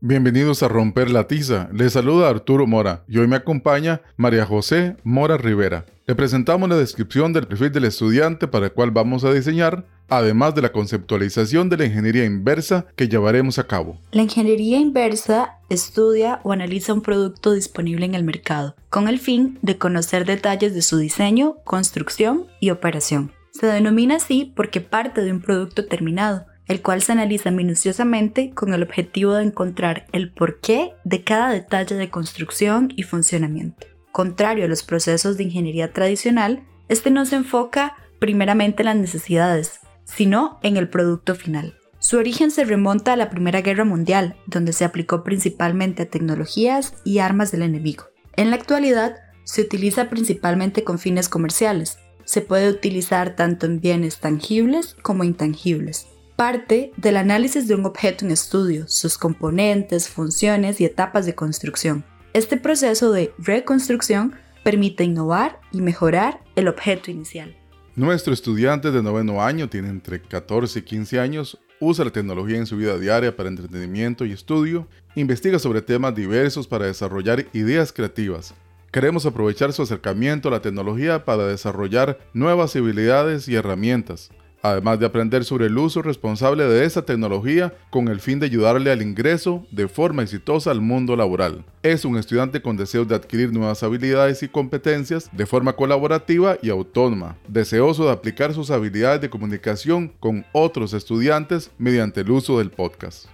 Bienvenidos a Romper la Tiza. Les saluda Arturo Mora y hoy me acompaña María José Mora Rivera. Le presentamos la descripción del perfil del estudiante para el cual vamos a diseñar, además de la conceptualización de la ingeniería inversa que llevaremos a cabo. La ingeniería inversa estudia o analiza un producto disponible en el mercado, con el fin de conocer detalles de su diseño, construcción y operación. Se denomina así porque parte de un producto terminado, el cual se analiza minuciosamente con el objetivo de encontrar el porqué de cada detalle de construcción y funcionamiento. Contrario a los procesos de ingeniería tradicional, este no se enfoca primeramente en las necesidades, sino en el producto final. Su origen se remonta a la Primera Guerra Mundial, donde se aplicó principalmente a tecnologías y armas del enemigo. En la actualidad, se utiliza principalmente con fines comerciales. Se puede utilizar tanto en bienes tangibles como intangibles parte del análisis de un objeto en estudio, sus componentes, funciones y etapas de construcción. Este proceso de reconstrucción permite innovar y mejorar el objeto inicial. Nuestro estudiante de noveno año tiene entre 14 y 15 años, usa la tecnología en su vida diaria para entretenimiento y estudio, investiga sobre temas diversos para desarrollar ideas creativas. Queremos aprovechar su acercamiento a la tecnología para desarrollar nuevas habilidades y herramientas además de aprender sobre el uso responsable de esta tecnología con el fin de ayudarle al ingreso de forma exitosa al mundo laboral. Es un estudiante con deseos de adquirir nuevas habilidades y competencias de forma colaborativa y autónoma, deseoso de aplicar sus habilidades de comunicación con otros estudiantes mediante el uso del podcast.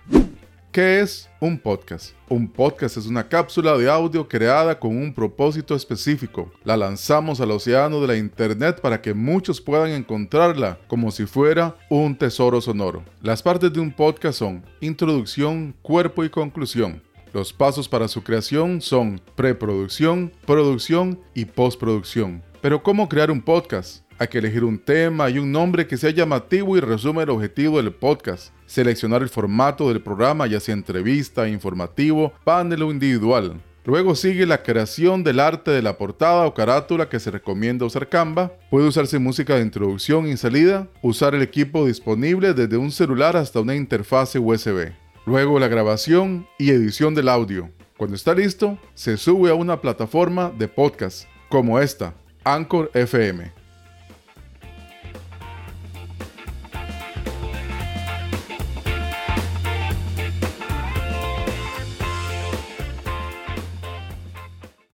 ¿Qué es un podcast? Un podcast es una cápsula de audio creada con un propósito específico. La lanzamos al océano de la Internet para que muchos puedan encontrarla como si fuera un tesoro sonoro. Las partes de un podcast son introducción, cuerpo y conclusión. Los pasos para su creación son preproducción, producción y postproducción. Pero ¿cómo crear un podcast? Hay que elegir un tema y un nombre que sea llamativo y resume el objetivo del podcast. Seleccionar el formato del programa, ya sea entrevista, informativo, panel o individual. Luego sigue la creación del arte de la portada o carátula que se recomienda usar Canva. Puede usarse música de introducción y salida. Usar el equipo disponible desde un celular hasta una interfase USB. Luego la grabación y edición del audio. Cuando está listo, se sube a una plataforma de podcast como esta, Anchor FM.